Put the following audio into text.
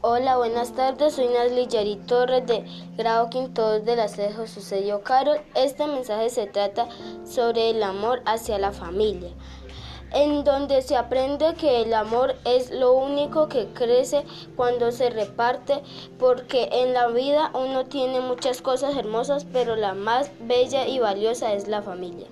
Hola, buenas tardes. Soy Nasli Yari Torres de grado quinto de la sede Sucedió Carol. Este mensaje se trata sobre el amor hacia la familia, en donde se aprende que el amor es lo único que crece cuando se reparte, porque en la vida uno tiene muchas cosas hermosas, pero la más bella y valiosa es la familia.